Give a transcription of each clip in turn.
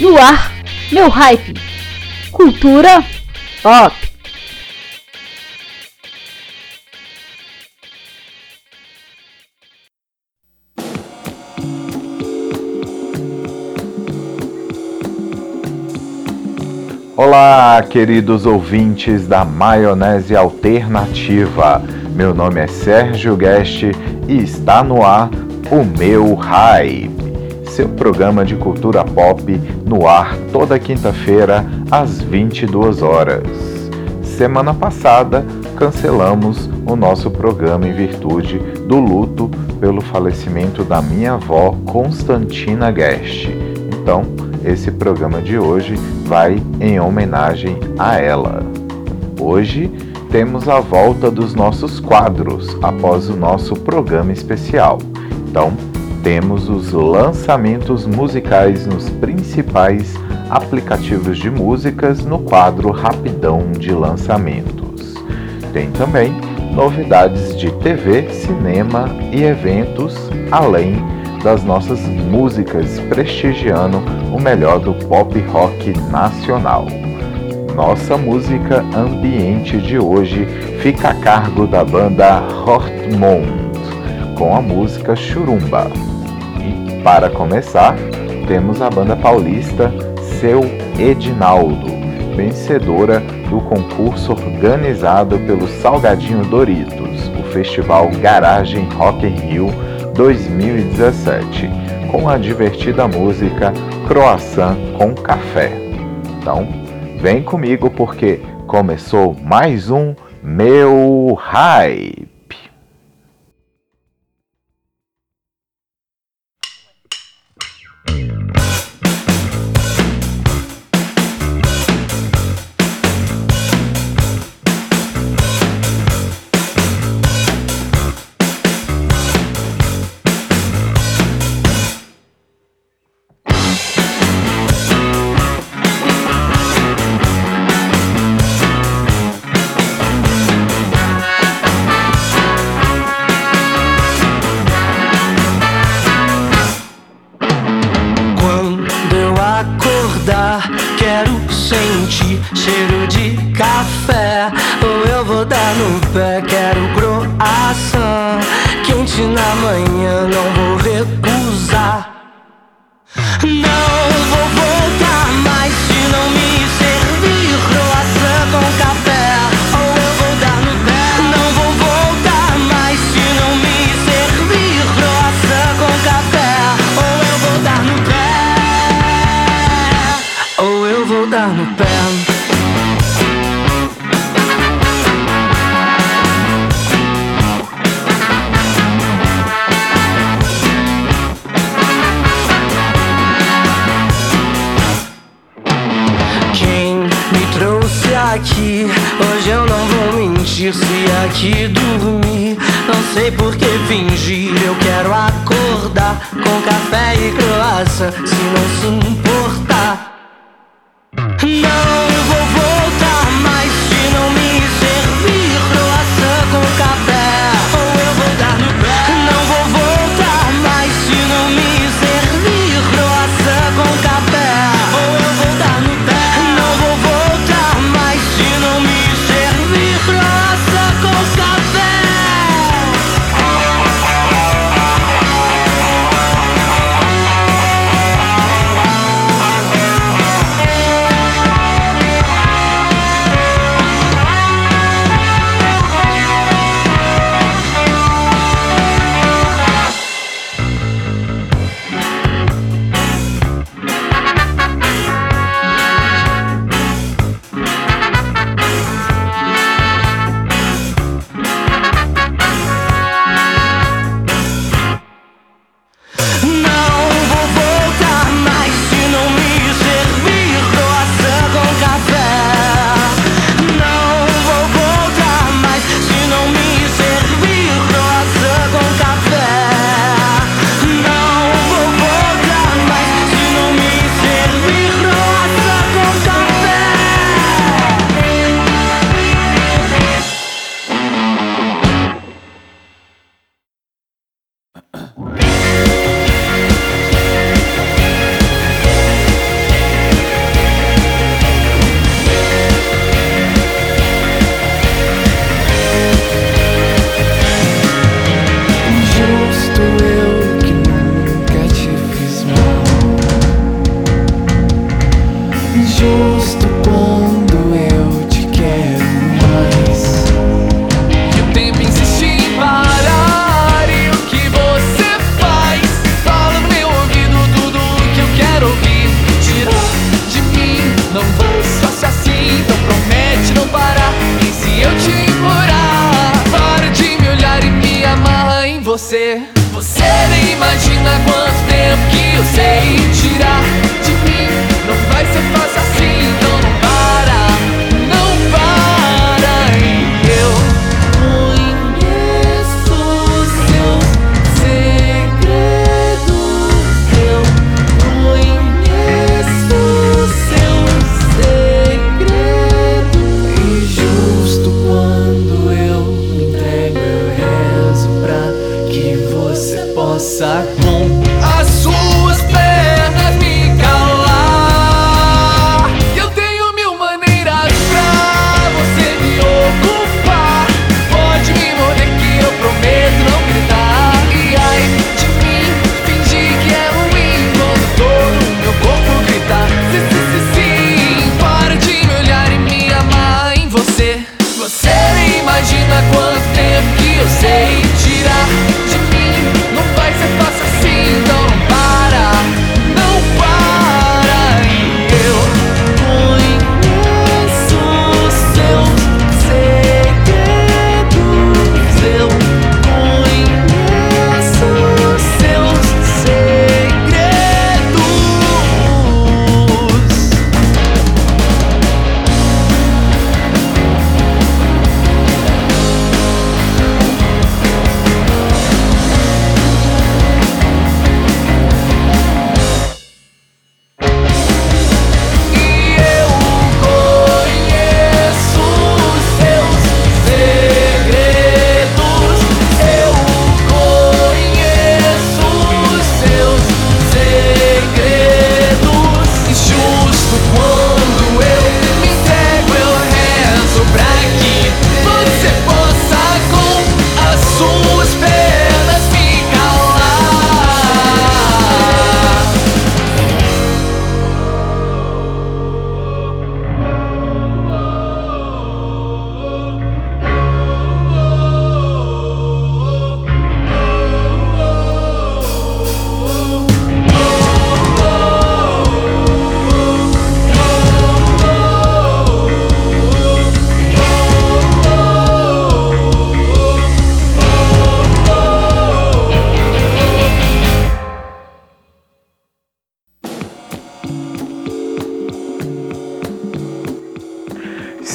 No ar, meu hype. Cultura pop. Olá, queridos ouvintes da Maionese Alternativa. Meu nome é Sérgio Guest e está no ar o meu Hype, seu programa de cultura pop no ar toda quinta-feira às 22 horas. Semana passada cancelamos o nosso programa em virtude do luto pelo falecimento da minha avó Constantina Guest. Então, esse programa de hoje vai em homenagem a ela. Hoje temos a volta dos nossos quadros após o nosso programa especial. Então, temos os lançamentos musicais nos principais aplicativos de músicas no quadro Rapidão de Lançamentos. Tem também novidades de TV, cinema e eventos, além das nossas músicas prestigiando o melhor do pop rock nacional. Nossa música ambiente de hoje fica a cargo da banda Hortmond, com a música Churumba. Para começar, temos a banda paulista Seu Edinaldo, vencedora do concurso organizado pelo Salgadinho Doritos, o festival Garagem Rock in Rio 2017, com a divertida música Croissant com Café. Então, vem comigo porque começou mais um Meu Hype.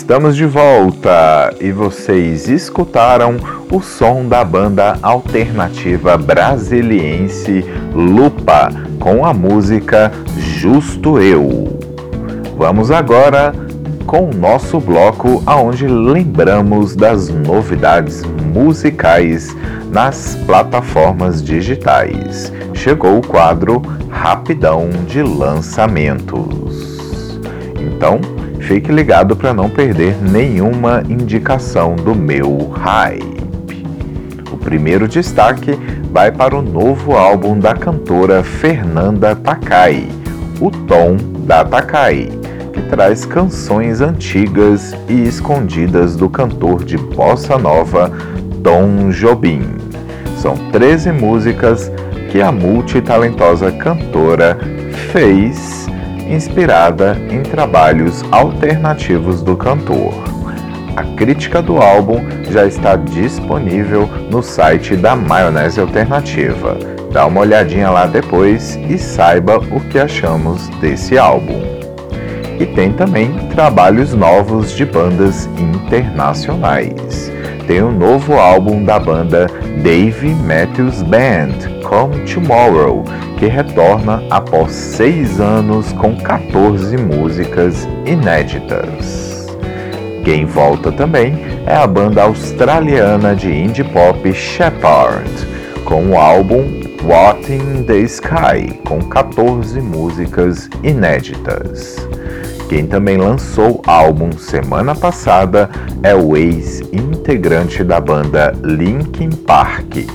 Estamos de volta e vocês escutaram o som da banda alternativa brasiliense Lupa com a música Justo Eu. Vamos agora com o nosso bloco aonde lembramos das novidades musicais nas plataformas digitais. Chegou o quadro Rapidão de Lançamentos. Então, fique ligado para não perder nenhuma indicação do meu hype. O primeiro destaque vai para o novo álbum da cantora Fernanda Takai, O Tom da Takai, que traz canções antigas e escondidas do cantor de bossa nova Tom Jobim. São 13 músicas que a multitalentosa cantora fez inspirada em trabalhos alternativos do cantor. A crítica do álbum já está disponível no site da Maionese Alternativa. Dá uma olhadinha lá depois e saiba o que achamos desse álbum. E tem também trabalhos novos de bandas internacionais. Tem o novo álbum da banda Dave Matthews Band, Come Tomorrow, que retorna após seis anos com 14 músicas inéditas. Quem volta também é a banda australiana de indie pop Shepard, com o álbum What in the Sky, com 14 músicas inéditas. Quem também lançou álbum semana passada é o ex-integrante da banda Linkin Park,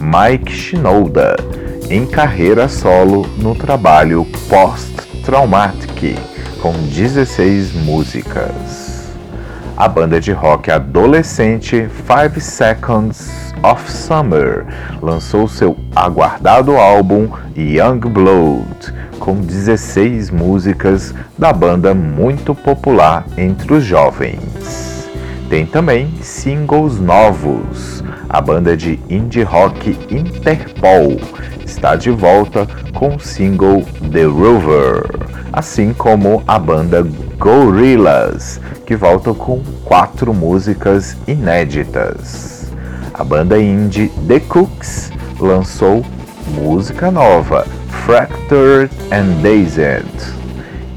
Mike Shinoda, em carreira solo no trabalho Post Traumatic, com 16 músicas. A banda de rock adolescente Five Seconds of Summer lançou seu aguardado álbum Young Blood, com 16 músicas da banda muito popular entre os jovens. Tem também singles novos. A banda de indie rock Interpol está de volta com o single The Rover, assim como a banda Gorillaz, que volta com quatro músicas inéditas. A banda indie The Cooks lançou música nova, Fractured and Dazed.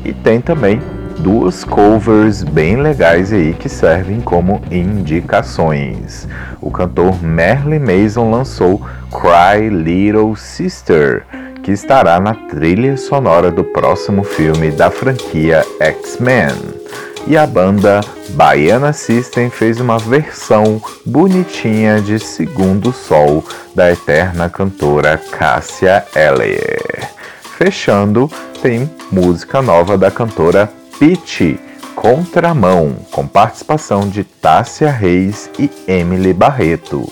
E tem também duas covers bem legais aí que servem como indicações. O cantor Merle Mason lançou Cry Little Sister, que estará na trilha sonora do próximo filme da franquia X-Men. E a banda Baiana System fez uma versão bonitinha de Segundo Sol da eterna cantora Cássia Eller. Fechando, tem música nova da cantora Pitty, Contramão, com participação de Tássia Reis e Emily Barreto.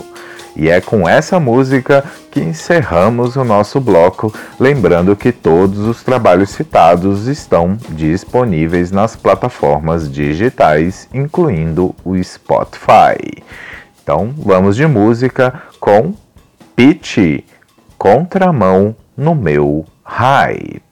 E é com essa música que encerramos o nosso bloco, lembrando que todos os trabalhos citados estão disponíveis nas plataformas digitais, incluindo o Spotify. Então vamos de música com Pitch Contramão no meu hype.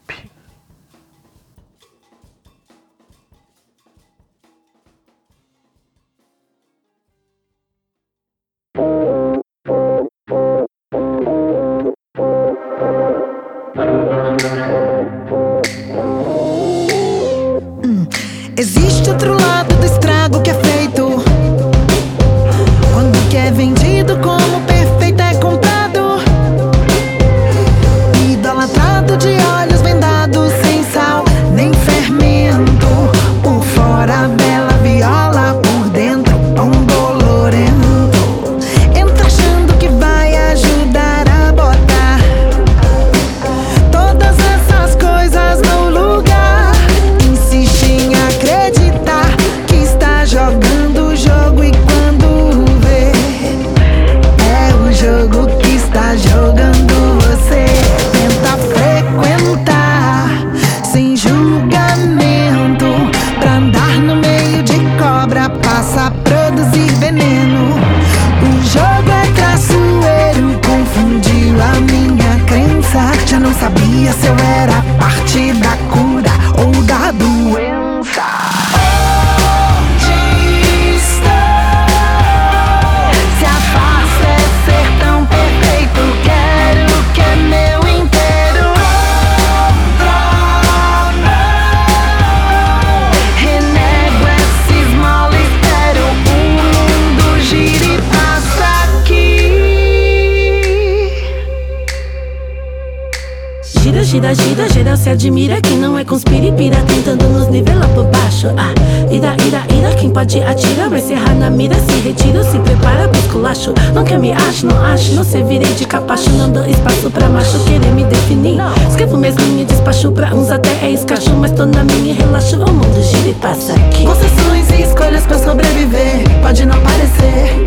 Admira Quem não é conspira e pira Tentando nos nivelar por baixo Ah, ira, ira, ira Quem pode atira Vai se errar na mira Se retira, se prepara pro esculacho Não quer me acho, não acho Não servirei de capacho Não dou espaço pra macho Querer me definir Escrevo minhas linhas Despacho pra uns até é escacho Mas tô na minha e relaxo O mundo gira e passa aqui Concessões e escolhas pra sobreviver. Pode não parecer.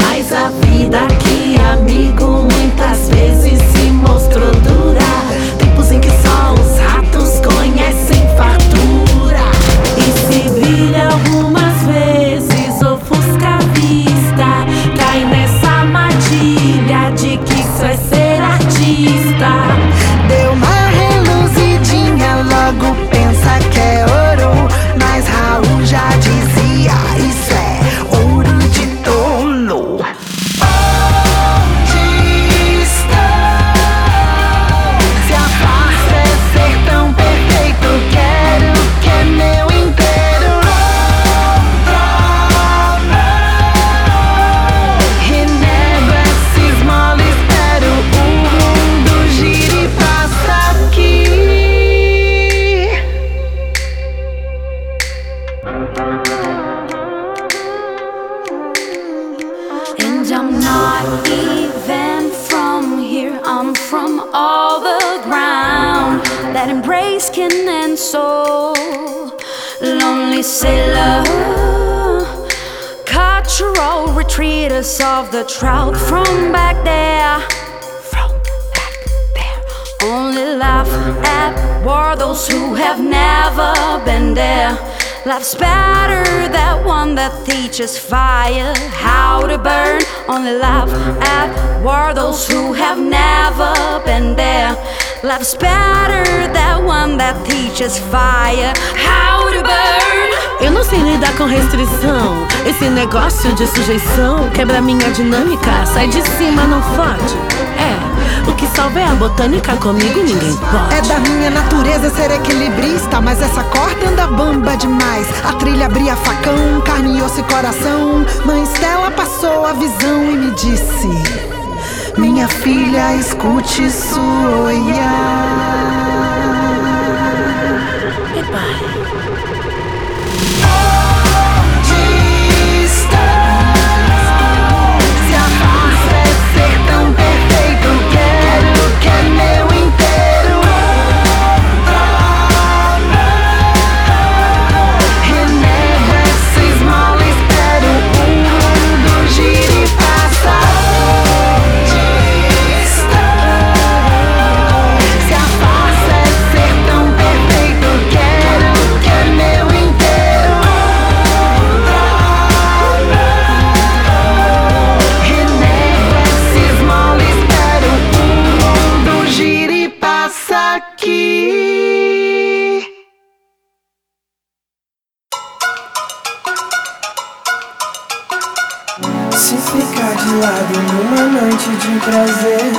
Mas a vida aqui, amigo, muitas vezes se mostrou dura. Tempos em que Yahoo. The trout from back there. From back there. Only laugh at war those who have never been there. Life's better, that one that teaches fire how to burn. Only laugh at war those who have never been there. Life's better, that one that teaches fire how to burn. Eu não sei lidar com restrição. Esse negócio de sujeição quebra minha dinâmica. Sai de cima, não fode. É, o que salva é a botânica, comigo ninguém pode. É da minha natureza ser equilibrista, mas essa corda anda bamba demais. A trilha abria facão, carne, osso e coração. Mãe Stella passou a visão e me disse: Minha filha, escute isso olhar. E numa noite de prazer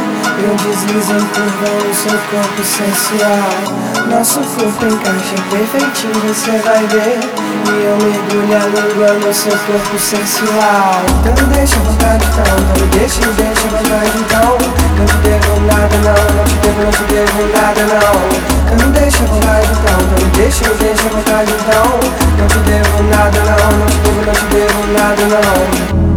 Eu deslizo em curva no seu corpo sensual Nosso corpo encaixa perfeitinho, você vai ver. E eu mergulho a língua no seu corpo sensual Então deixa à vontade então, me deixa, deixa à vontade então. Não te devo nada não, não te devo, não te devo nada não. Então deixa à vontade então, me deixa, deixa à vontade então. Não te devo nada não, não te devo, não te devo nada não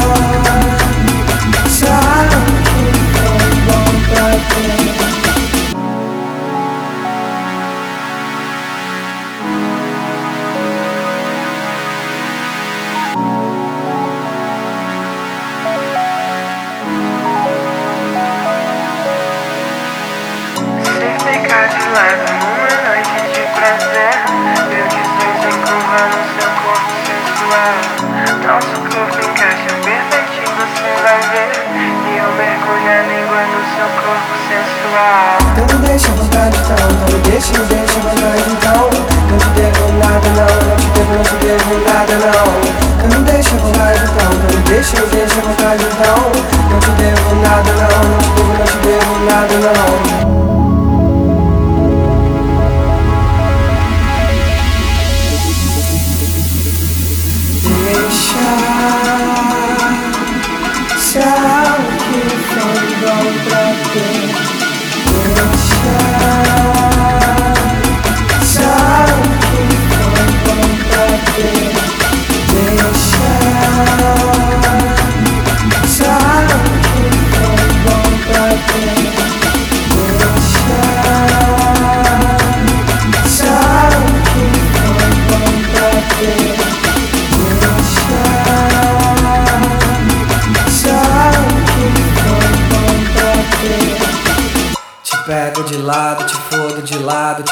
sensual Então me deixa à vontade então, não me deixa, me deixa à vontade então Não te devo nada não, não te devo, não te devo nada não Então me deixa à vontade então, não me deixa, me deixa à vontade então Não te devo nada não, não te devo, não te devo nada não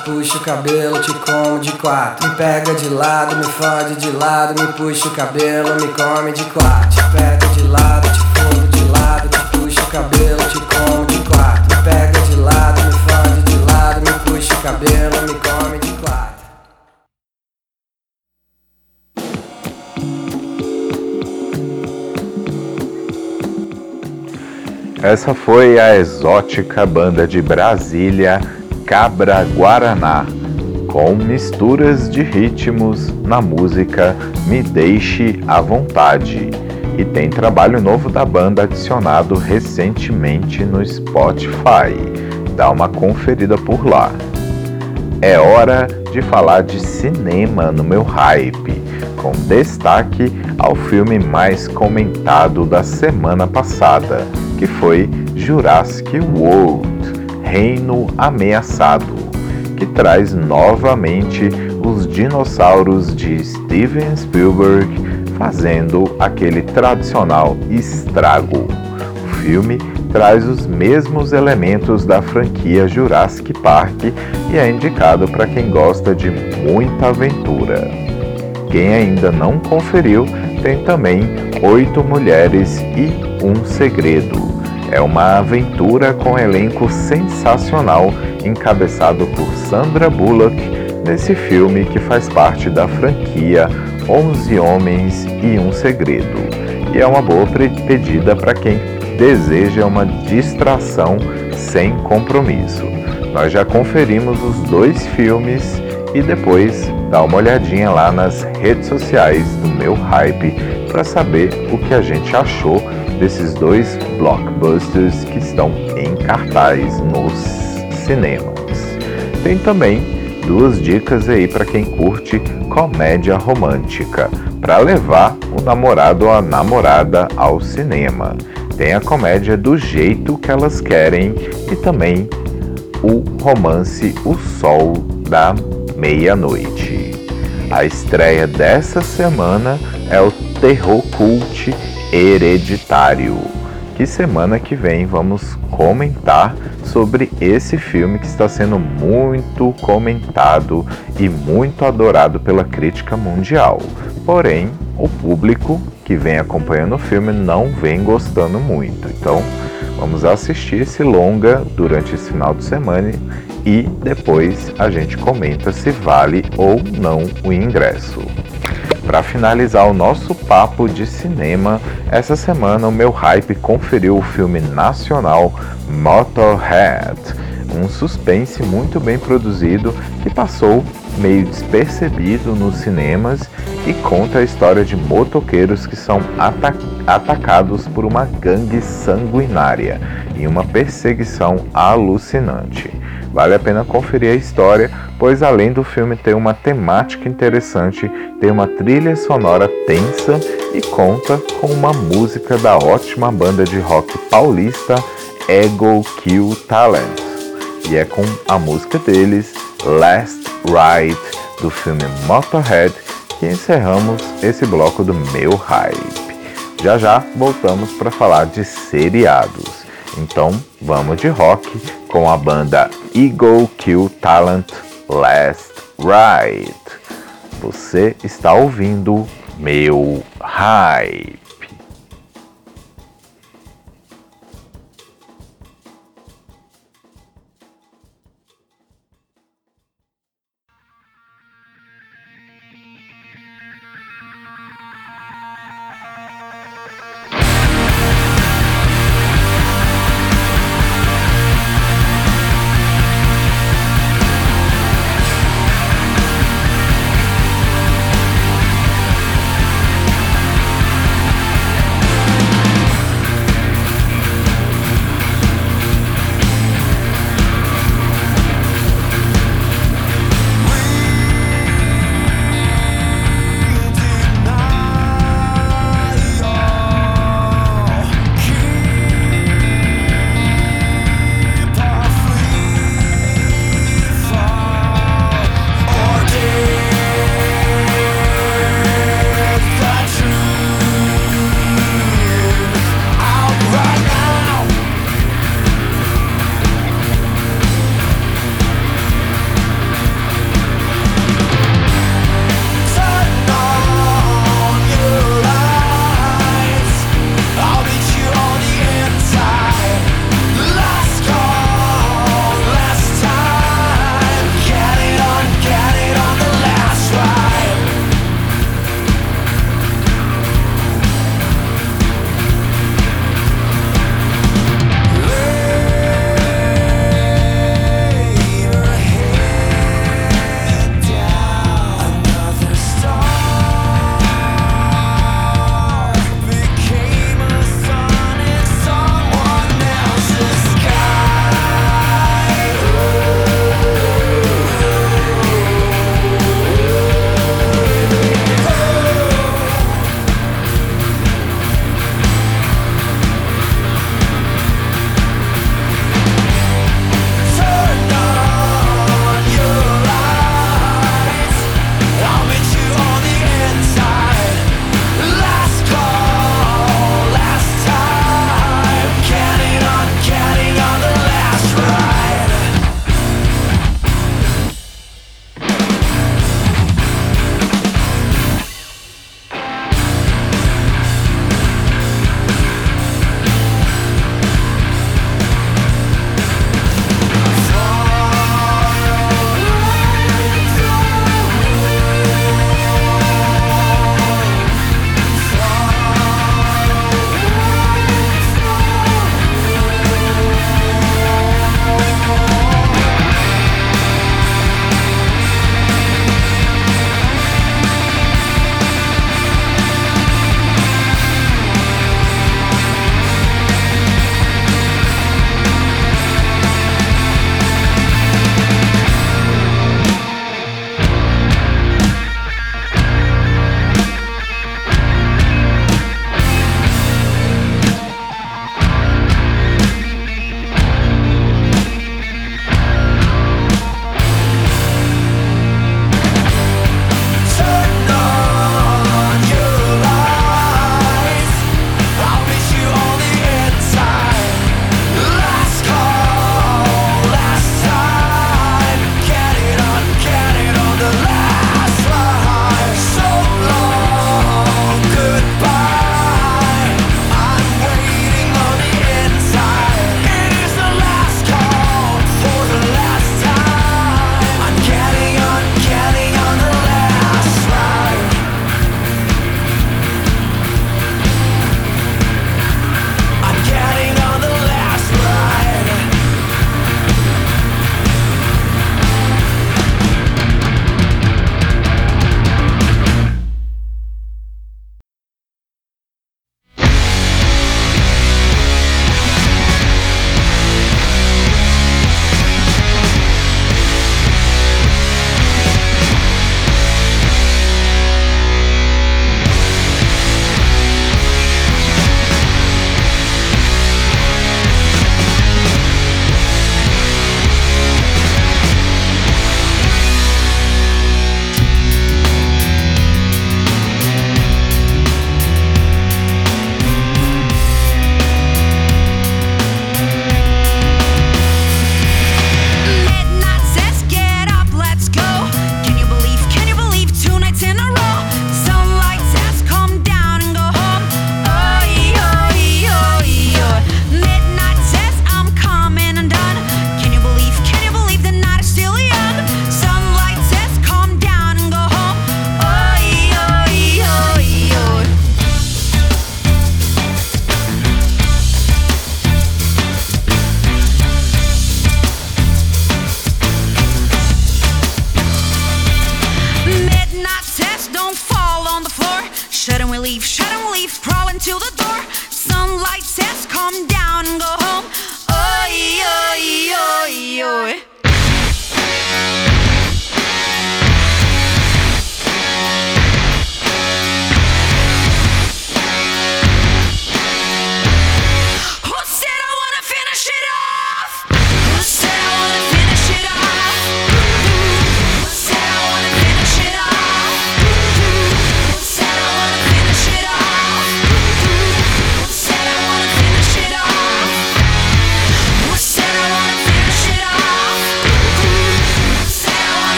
puxo o cabelo, te como de quatro. Me pega de lado, me fode de lado, me puxa o cabelo, me come de quatro. Te pego de lado, te fodo de lado, te puxo o cabelo, te como de quatro. Me pega de lado, me fode de lado, me puxa o cabelo, me come de quatro. Essa foi a exótica banda de Brasília Cabra Guaraná, com misturas de ritmos na música Me Deixe à Vontade. E tem trabalho novo da banda adicionado recentemente no Spotify. Dá uma conferida por lá. É hora de falar de cinema no meu hype, com destaque ao filme mais comentado da semana passada, que foi Jurassic World Reino Ameaçado, que traz novamente os dinossauros de Steven Spielberg fazendo aquele tradicional estrago. O filme traz os mesmos elementos da franquia Jurassic Park e é indicado para quem gosta de muita aventura. Quem ainda não conferiu, tem também Oito Mulheres e um Segredo. É uma aventura com elenco sensacional, encabeçado por Sandra Bullock, nesse filme que faz parte da franquia Onze Homens e um Segredo. E é uma boa pedida para quem deseja uma distração sem compromisso. Nós já conferimos os dois filmes e depois dá uma olhadinha lá nas redes sociais do meu hype para saber o que a gente achou desses dois blockbusters que estão em cartaz nos cinemas. Tem também duas dicas aí para quem curte comédia romântica, para levar o namorado ou a namorada ao cinema tem a comédia do jeito que elas querem e também o romance O Sol da Meia-Noite. A estreia dessa semana é o Terror Cult Hereditário. Que semana que vem vamos comentar sobre esse filme que está sendo muito comentado e muito adorado pela crítica mundial. Porém, o público que vem acompanhando o filme não vem gostando muito. Então, vamos assistir esse longa durante esse final de semana e depois a gente comenta se vale ou não o ingresso. Para finalizar o nosso papo de cinema, essa semana o meu hype conferiu o filme nacional Motorhead, um suspense muito bem produzido que passou meio despercebido nos cinemas e conta a história de motoqueiros que são ata atacados por uma gangue sanguinária em uma perseguição alucinante. Vale a pena conferir a história, pois além do filme ter uma temática interessante, tem uma trilha sonora tensa e conta com uma música da ótima banda de rock paulista Ego Kill Talent. E é com a música deles, Last Ride, do filme Motorhead, que encerramos esse bloco do meu hype. Já já voltamos para falar de seriados. Então vamos de rock com a banda Eagle Kill Talent Last Ride. Você está ouvindo meu hype.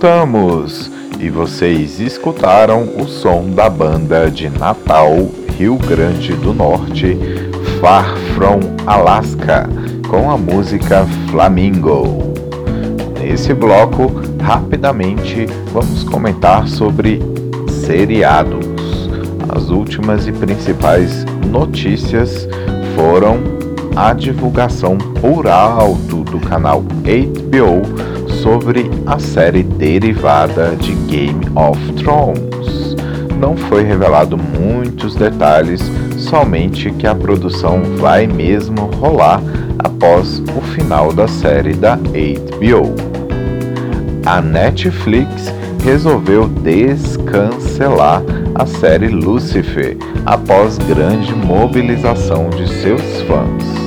Voltamos e vocês escutaram o som da banda de Natal, Rio Grande do Norte, Far From Alaska, com a música Flamingo. Nesse bloco, rapidamente vamos comentar sobre seriados. As últimas e principais notícias foram a divulgação por alto do canal 8BO sobre a série derivada de Game of Thrones. Não foi revelado muitos detalhes, somente que a produção vai mesmo rolar após o final da série da 8BO. A Netflix resolveu descancelar a série Lucifer após grande mobilização de seus fãs.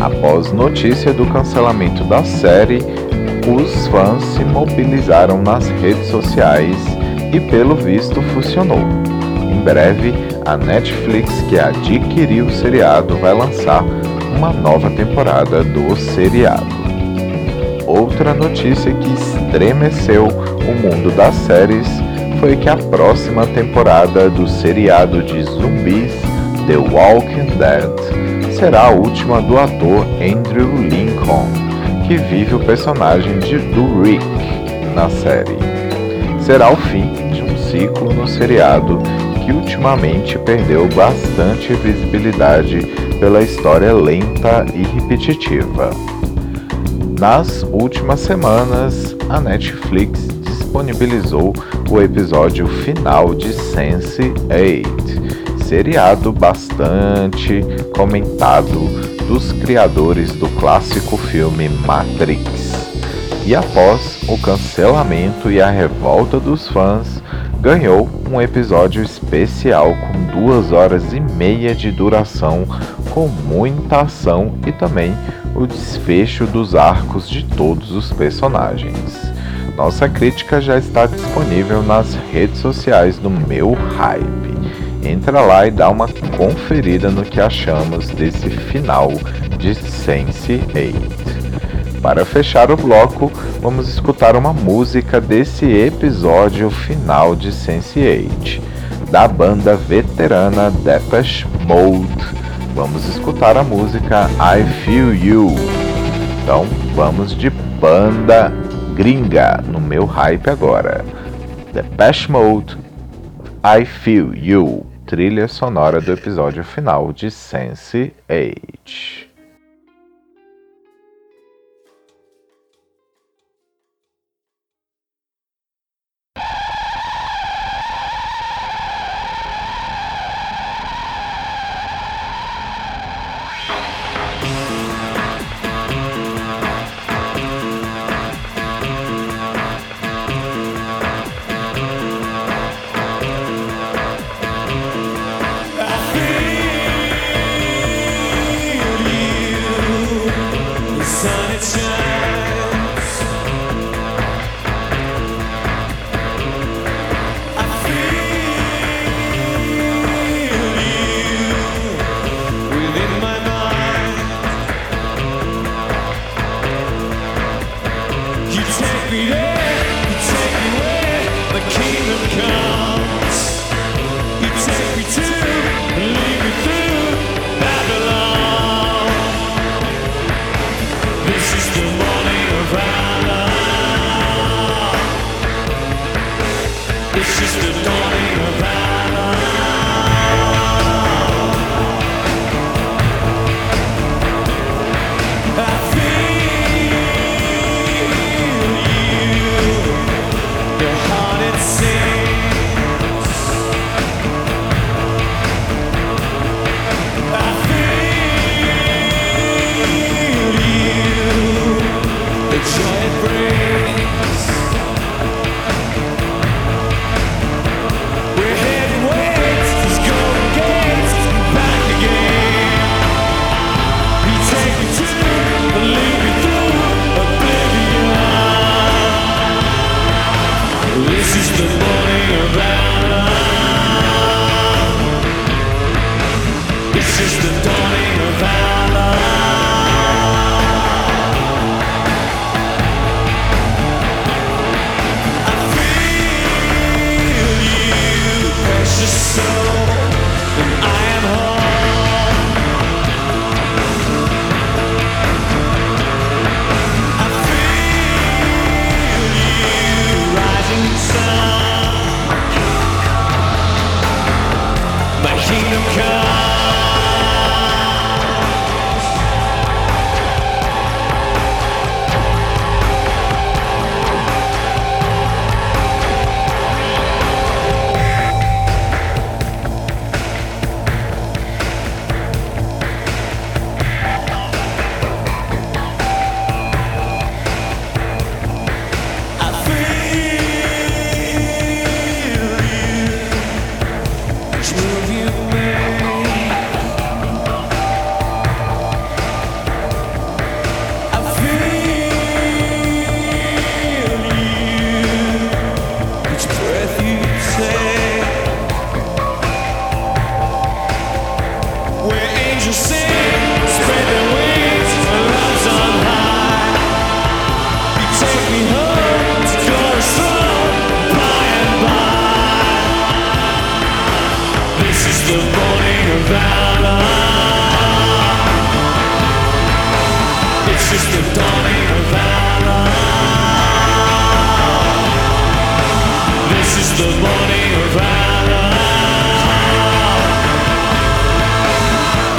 Após notícia do cancelamento da série, os fãs se mobilizaram nas redes sociais e, pelo visto, funcionou. Em breve, a Netflix, que adquiriu o seriado, vai lançar uma nova temporada do seriado. Outra notícia que estremeceu o mundo das séries foi que a próxima temporada do seriado de zumbis The Walking Dead será a última do ator Andrew Lincoln, que vive o personagem de, do Rick na série. Será o fim de um ciclo no seriado que ultimamente perdeu bastante visibilidade pela história lenta e repetitiva. Nas últimas semanas, a Netflix disponibilizou o episódio final de Sense8, seriado bastante comentado dos criadores do clássico filme Matrix. E após o cancelamento e a revolta dos fãs, ganhou um episódio especial com duas horas e meia de duração, com muita ação e também o desfecho dos arcos de todos os personagens. Nossa crítica já está disponível nas redes sociais do meu hype. Entra lá e dá uma conferida no que achamos desse final de Sense8. Para fechar o bloco, vamos escutar uma música desse episódio final de Sense8, da banda veterana Depeche Mode. Vamos escutar a música I Feel You. Então, vamos de banda gringa no meu hype agora. Depeche Mode, I Feel You, trilha sonora do episódio final de Sense8.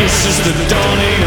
It's just the dawning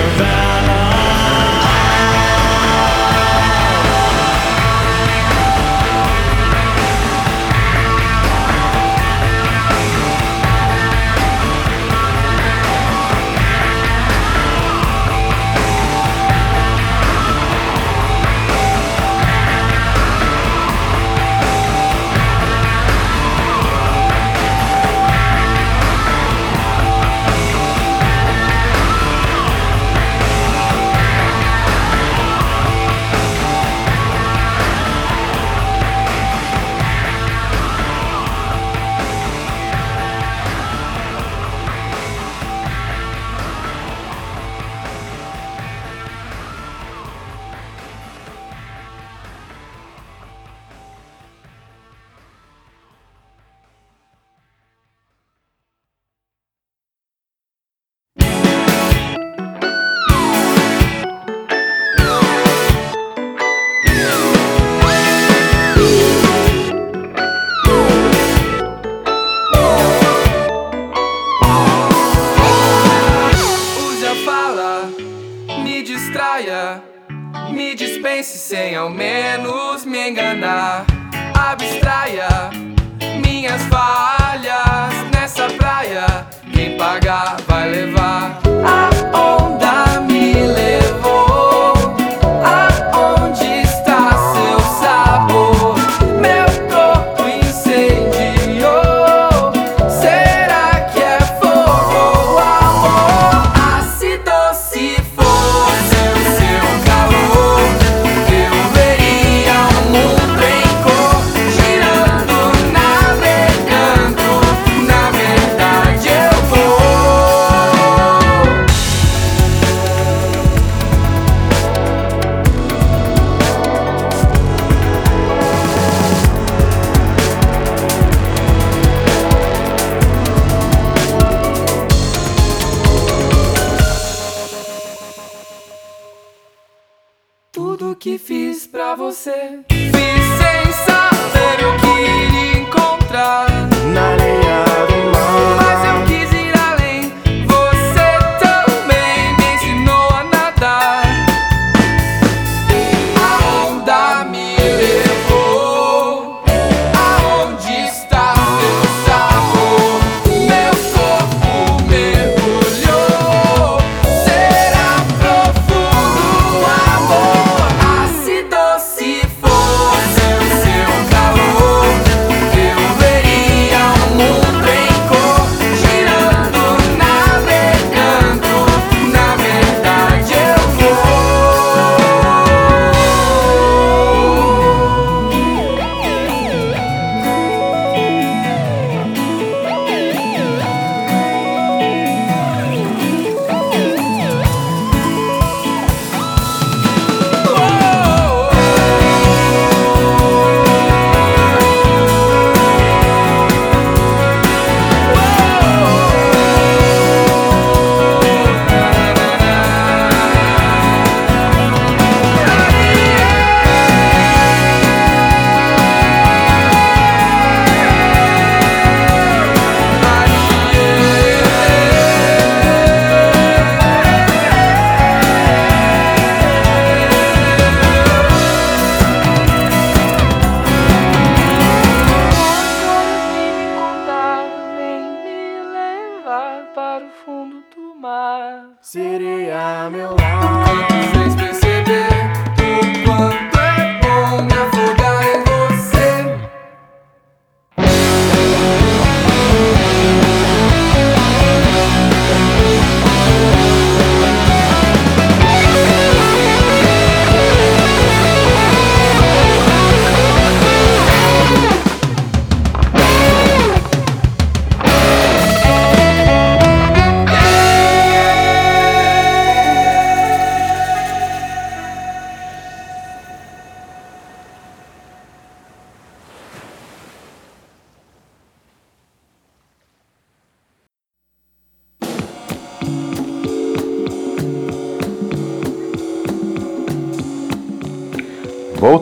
você,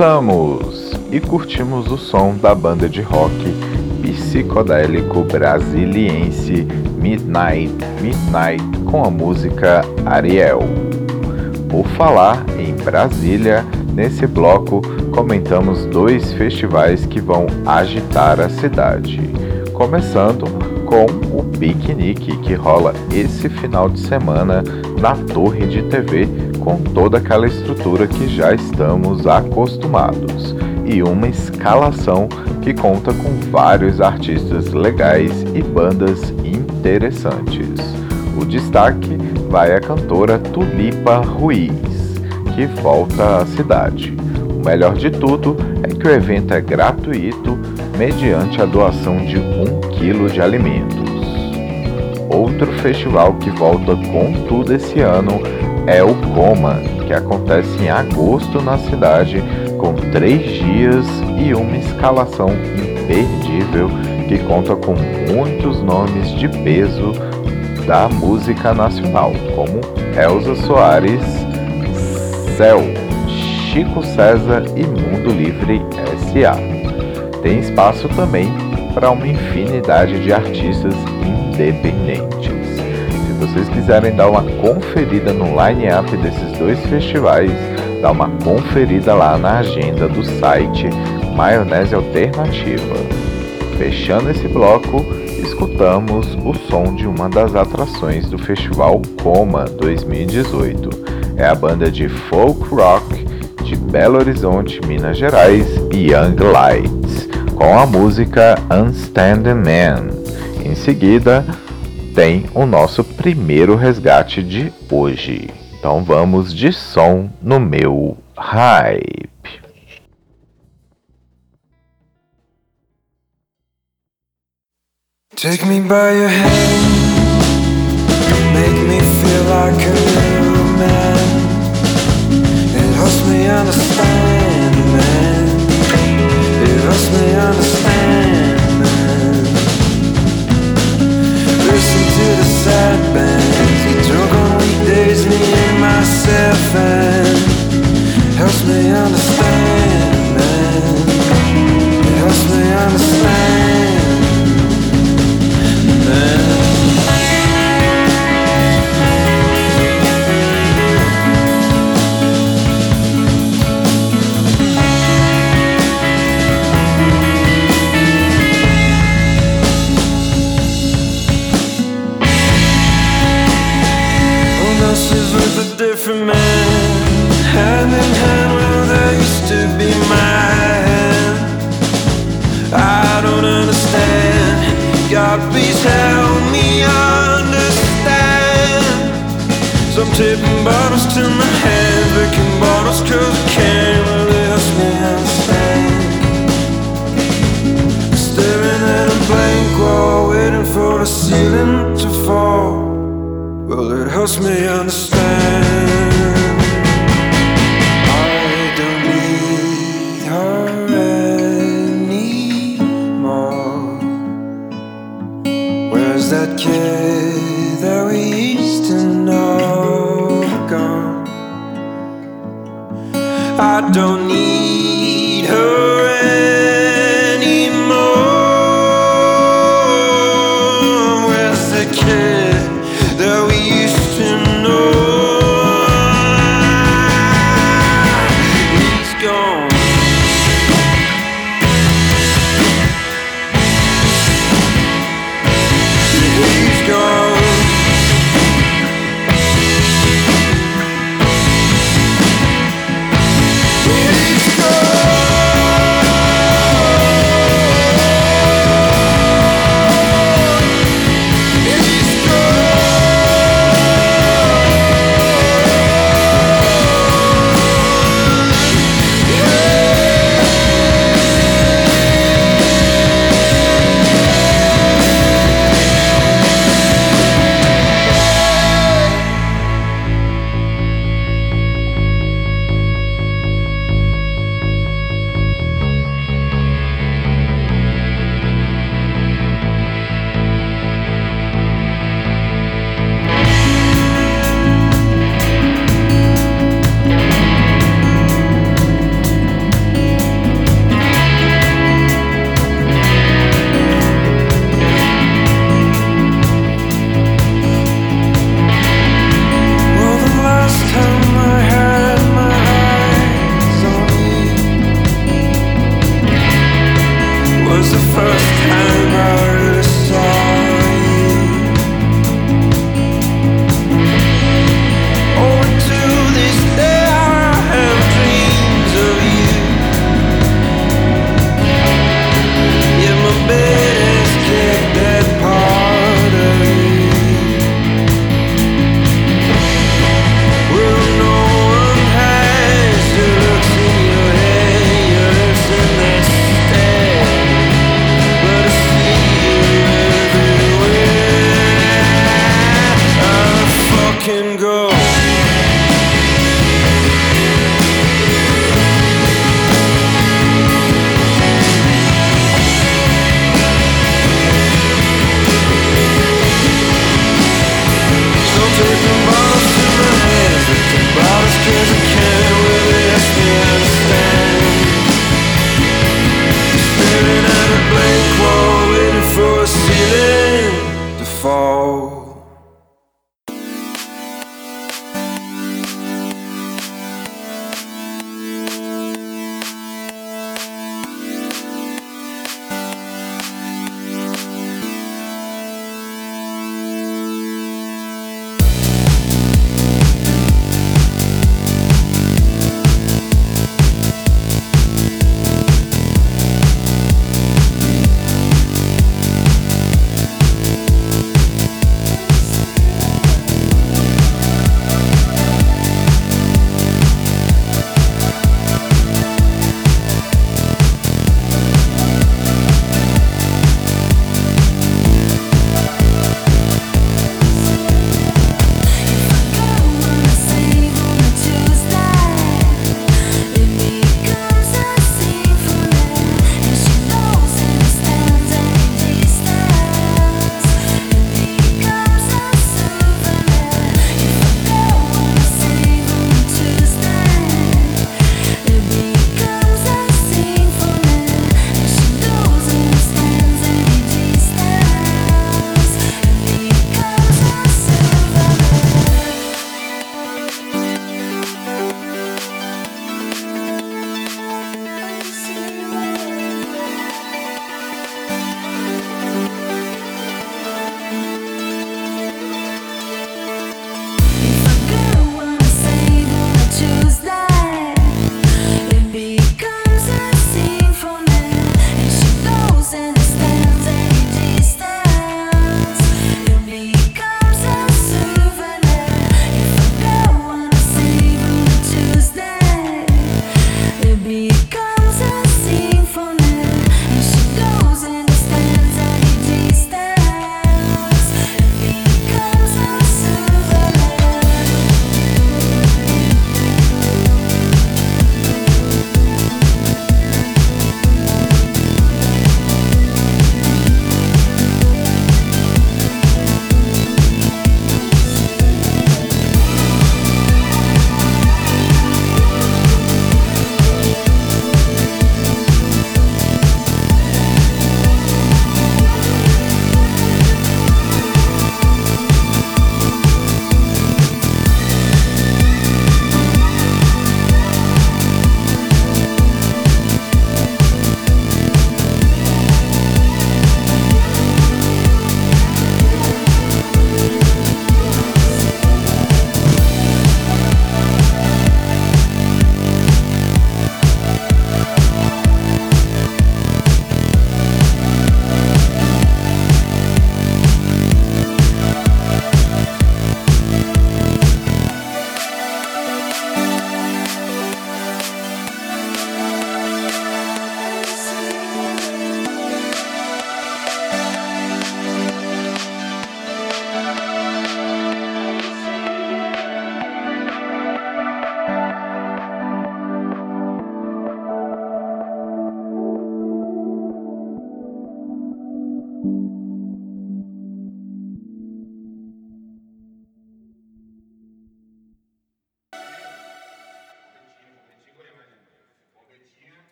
Voltamos e curtimos o som da banda de rock psicodélico brasiliense Midnight Midnight com a música Ariel. Por falar em Brasília, nesse bloco comentamos dois festivais que vão agitar a cidade. Começando com o piquenique que rola esse final de semana na Torre de TV com toda aquela estrutura que já estamos acostumados e uma escalação que conta com vários artistas legais e bandas interessantes. O destaque vai à cantora Tulipa Ruiz, que volta à cidade. O melhor de tudo é que o evento é gratuito mediante a doação de um quilo de alimentos. Outro festival que volta com tudo esse ano é o Coma, que acontece em agosto na cidade, com três dias e uma escalação imperdível que conta com muitos nomes de peso da música nacional, como Elza Soares, Céu, Chico César e Mundo Livre SA. Tem espaço também para uma infinidade de artistas independentes. Vocês quiserem dar uma conferida no line-up desses dois festivais, dá uma conferida lá na agenda do site Maionese Alternativa. Fechando esse bloco, escutamos o som de uma das atrações do Festival Coma 2018. É a banda de folk rock de Belo Horizonte, Minas Gerais, Young Lights, com a música Unstanding Man. Em seguida, tem o nosso primeiro resgate de hoje. Então vamos de som no meu hype. Take me by your hand, make me feel like a man. It helps me understand, man. It helps me understand, Listen to the sad bands, get drunk on weekdays, me and myself, and helps me understand, man. It helps me understand. Different man. Hand in hand, well, there used to be mine. I don't understand. God, please help me understand. So I'm tipping bottles to my head, licking bottles cause I can't it helps me understand. Staring at a blank wall, waiting for the ceiling to fall. It helps me understand. I don't need her anymore. Where's that kid that we used to know gone? I don't need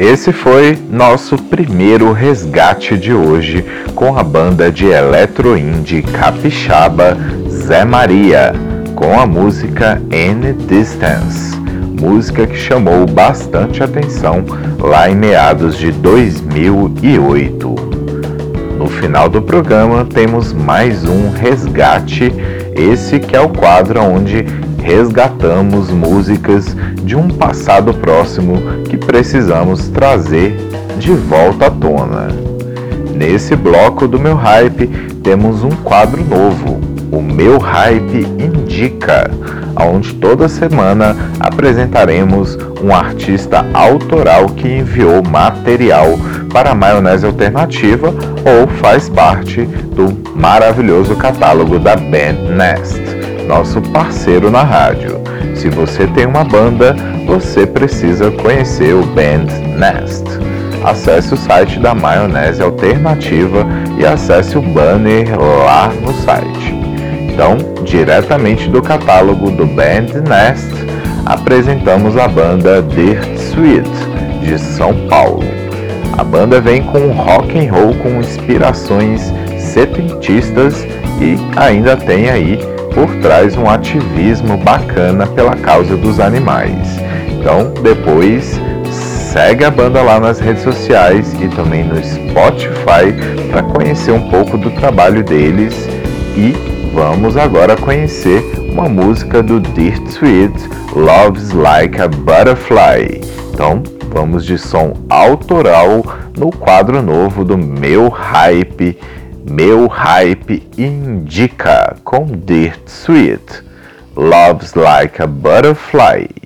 Esse foi nosso primeiro resgate de hoje com a banda de electro indie capixaba Zé Maria, com a música Any Distance, música que chamou bastante atenção lá em meados de 2008. No final do programa temos mais um resgate, esse que é o quadro onde resgatamos músicas de um passado próximo que precisamos trazer de volta à tona. Nesse bloco do meu hype temos um quadro novo, o meu hype indica, onde toda semana apresentaremos um artista autoral que enviou material para a maionese alternativa ou faz parte do maravilhoso catálogo da Band Nest nosso parceiro na rádio. Se você tem uma banda, você precisa conhecer o Band Nest. Acesse o site da Maionese Alternativa e acesse o banner lá no site. Então, diretamente do catálogo do Band Nest, apresentamos a banda Dirt Sweet, de São Paulo. A banda vem com rock and roll com inspirações setentistas e ainda tem aí por trás um ativismo bacana pela causa dos animais. Então, depois segue a banda lá nas redes sociais e também no Spotify para conhecer um pouco do trabalho deles e vamos agora conhecer uma música do Dirt Sweet, Loves Like a Butterfly. Então, vamos de som autoral no quadro novo do meu hype meu hype indica com Dirt Sweet, Loves Like a Butterfly.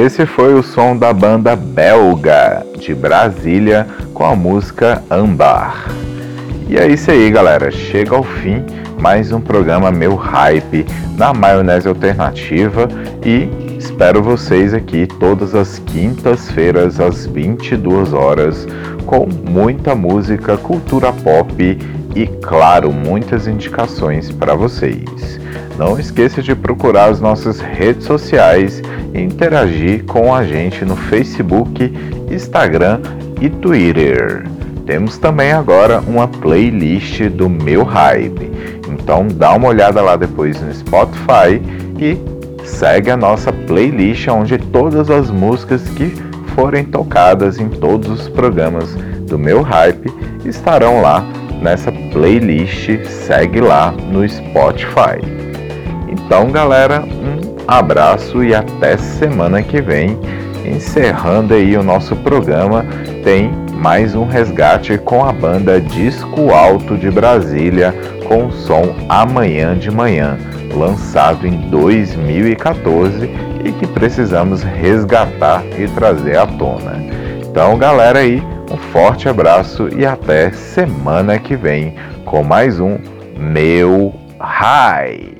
Esse foi o som da banda belga de Brasília com a música Ambar. E é isso aí, galera. Chega ao fim mais um programa Meu Hype na Maionese Alternativa e espero vocês aqui todas as quintas-feiras às 22 horas com muita música, cultura pop e, claro, muitas indicações para vocês. Não esqueça de procurar as nossas redes sociais interagir com a gente no Facebook, Instagram e Twitter. Temos também agora uma playlist do meu hype. Então dá uma olhada lá depois no Spotify e segue a nossa playlist onde todas as músicas que forem tocadas em todos os programas do meu hype estarão lá nessa playlist. Segue lá no Spotify. Então, galera, um abraço e até semana que vem. Encerrando aí o nosso programa, tem mais um resgate com a banda Disco Alto de Brasília com o som Amanhã de Manhã, lançado em 2014 e que precisamos resgatar e trazer à tona. Então, galera aí, um forte abraço e até semana que vem com mais um Meu High.